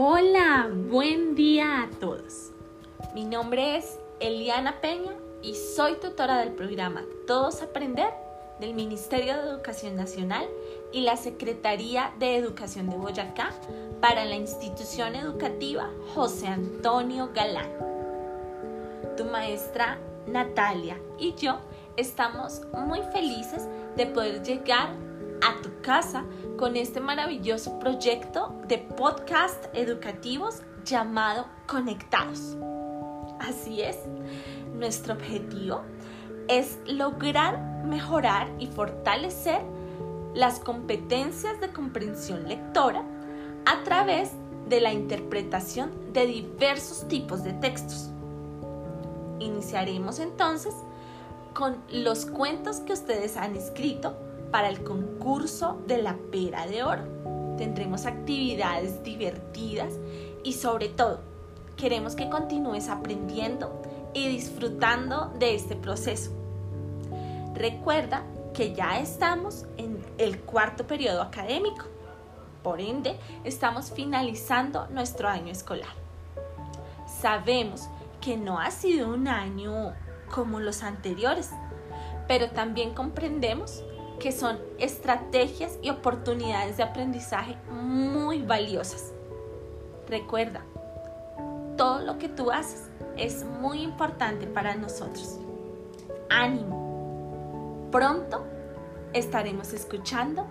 Hola, buen día a todos. Mi nombre es Eliana Peña y soy tutora del programa Todos Aprender del Ministerio de Educación Nacional y la Secretaría de Educación de Boyacá para la institución educativa José Antonio Galán. Tu maestra Natalia y yo estamos muy felices de poder llegar a tu casa con este maravilloso proyecto de podcast educativos llamado Conectados. Así es, nuestro objetivo es lograr mejorar y fortalecer las competencias de comprensión lectora a través de la interpretación de diversos tipos de textos. Iniciaremos entonces con los cuentos que ustedes han escrito para el concurso de la pera de oro. Tendremos actividades divertidas y sobre todo queremos que continúes aprendiendo y disfrutando de este proceso. Recuerda que ya estamos en el cuarto periodo académico. Por ende, estamos finalizando nuestro año escolar. Sabemos que no ha sido un año como los anteriores, pero también comprendemos que son estrategias y oportunidades de aprendizaje muy valiosas. Recuerda, todo lo que tú haces es muy importante para nosotros. Ánimo. Pronto estaremos escuchando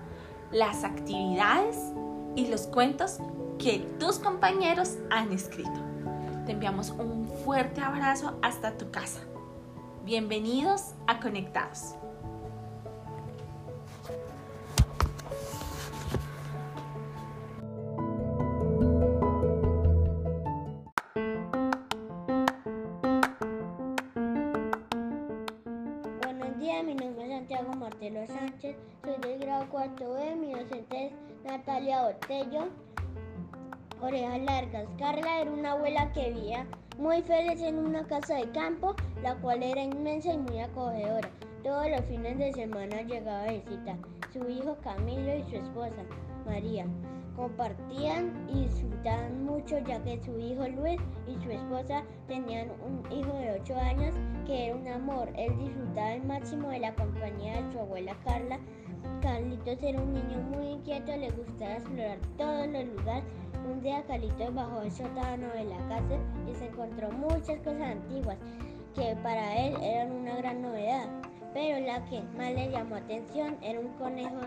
las actividades y los cuentos que tus compañeros han escrito. Te enviamos un fuerte abrazo hasta tu casa. Bienvenidos a Conectados. Mi nombre es Santiago Martelo Sánchez, soy del grado cuarto B, mi docente es Natalia Botello. Orejas largas. Carla era una abuela que vivía muy feliz en una casa de campo, la cual era inmensa y muy acogedora. Todos los fines de semana llegaba a visita su hijo Camilo y su esposa María. Compartían y disfrutaban mucho ya que su hijo Luis y su esposa tenían un hijo de 8 años que era un amor. Él disfrutaba al máximo de la compañía de su abuela Carla. Carlitos era un niño muy inquieto, le gustaba explorar todos los lugares. Un día Carlitos bajó el sótano de la casa y se encontró muchas cosas antiguas que para él eran una gran novedad. Pero la que más le llamó atención era un conejo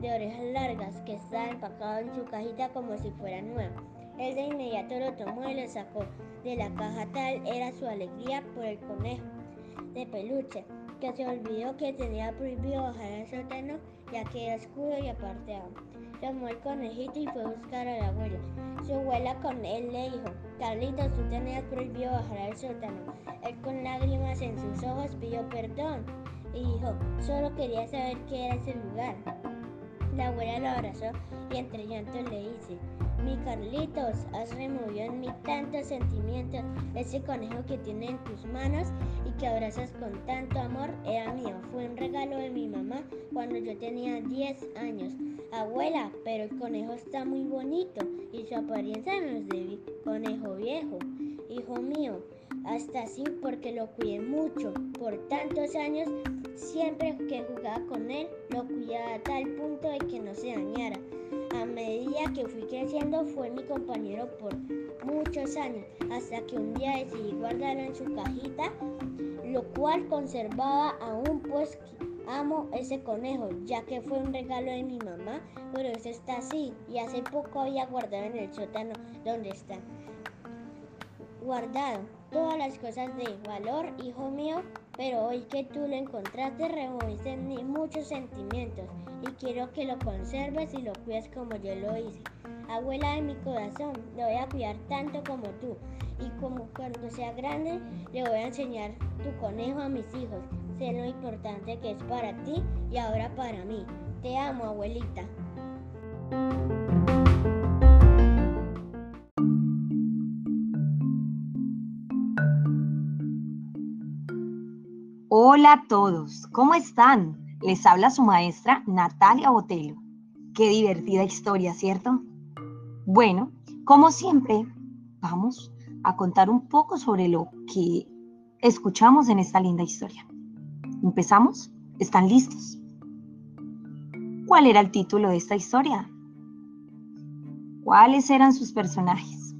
de orejas largas que estaba empacado en su cajita como si fuera nuevo. Él de inmediato lo tomó y lo sacó de la caja tal era su alegría por el conejo de peluche, que se olvidó que tenía prohibido bajar al sótano ya que era oscuro y apartado. Tomó el conejito y fue a buscar a la abuela. Su abuela con él le dijo, Carlitos, tú tenías prohibido bajar al sótano. Él con lágrimas en sus ojos pidió perdón y dijo, solo quería saber qué era ese lugar. La abuela lo abrazó y entre llantos le dice, mi Carlitos, has removido en mí tantos sentimientos. Ese conejo que tienes en tus manos y que abrazas con tanto amor era mío. Fue un regalo de mi mamá cuando yo tenía 10 años. Abuela, pero el conejo está muy bonito y su apariencia no es de conejo viejo. Hijo mío, hasta así porque lo cuidé mucho. Por tantos años, siempre que jugaba con él, lo cuidaba a tal punto de que no se dañara. A medida que fui creciendo, fue mi compañero por muchos años, hasta que un día decidí guardarlo en su cajita, lo cual conservaba aún pues amo ese conejo, ya que fue un regalo de mi mamá, pero ese está así y hace poco había guardado en el sótano donde está guardado todas las cosas de valor, hijo mío, pero hoy que tú lo encontraste removiste en mí muchos sentimientos y quiero que lo conserves y lo cuides como yo lo hice. Abuela de mi corazón, lo voy a cuidar tanto como tú y como cuando sea grande le voy a enseñar tu conejo a mis hijos. Sé lo importante que es para ti y ahora para mí. Te amo, abuelita. Hola a todos, ¿cómo están? Les habla su maestra Natalia Botelo. Qué divertida historia, ¿cierto? Bueno, como siempre, vamos a contar un poco sobre lo que escuchamos en esta linda historia. ¿Empezamos? ¿Están listos? ¿Cuál era el título de esta historia? ¿Cuáles eran sus personajes?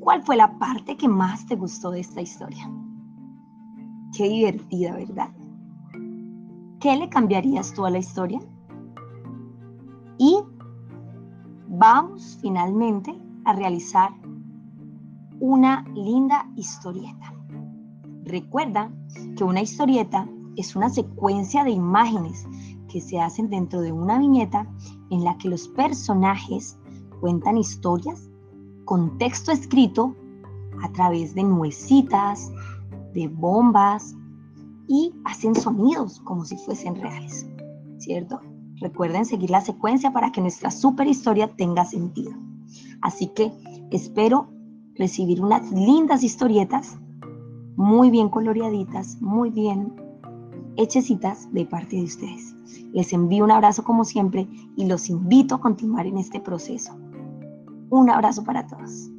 ¿Cuál fue la parte que más te gustó de esta historia? Qué divertida, ¿verdad? ¿Qué le cambiarías tú a la historia? Y vamos finalmente a realizar una linda historieta. Recuerda que una historieta es una secuencia de imágenes que se hacen dentro de una viñeta en la que los personajes cuentan historias con texto escrito a través de nuecitas, de bombas y hacen sonidos como si fuesen reales, ¿cierto? Recuerden seguir la secuencia para que nuestra super historia tenga sentido. Así que espero recibir unas lindas historietas, muy bien coloreaditas, muy bien hechecitas de parte de ustedes. Les envío un abrazo como siempre y los invito a continuar en este proceso. Un abrazo para todos.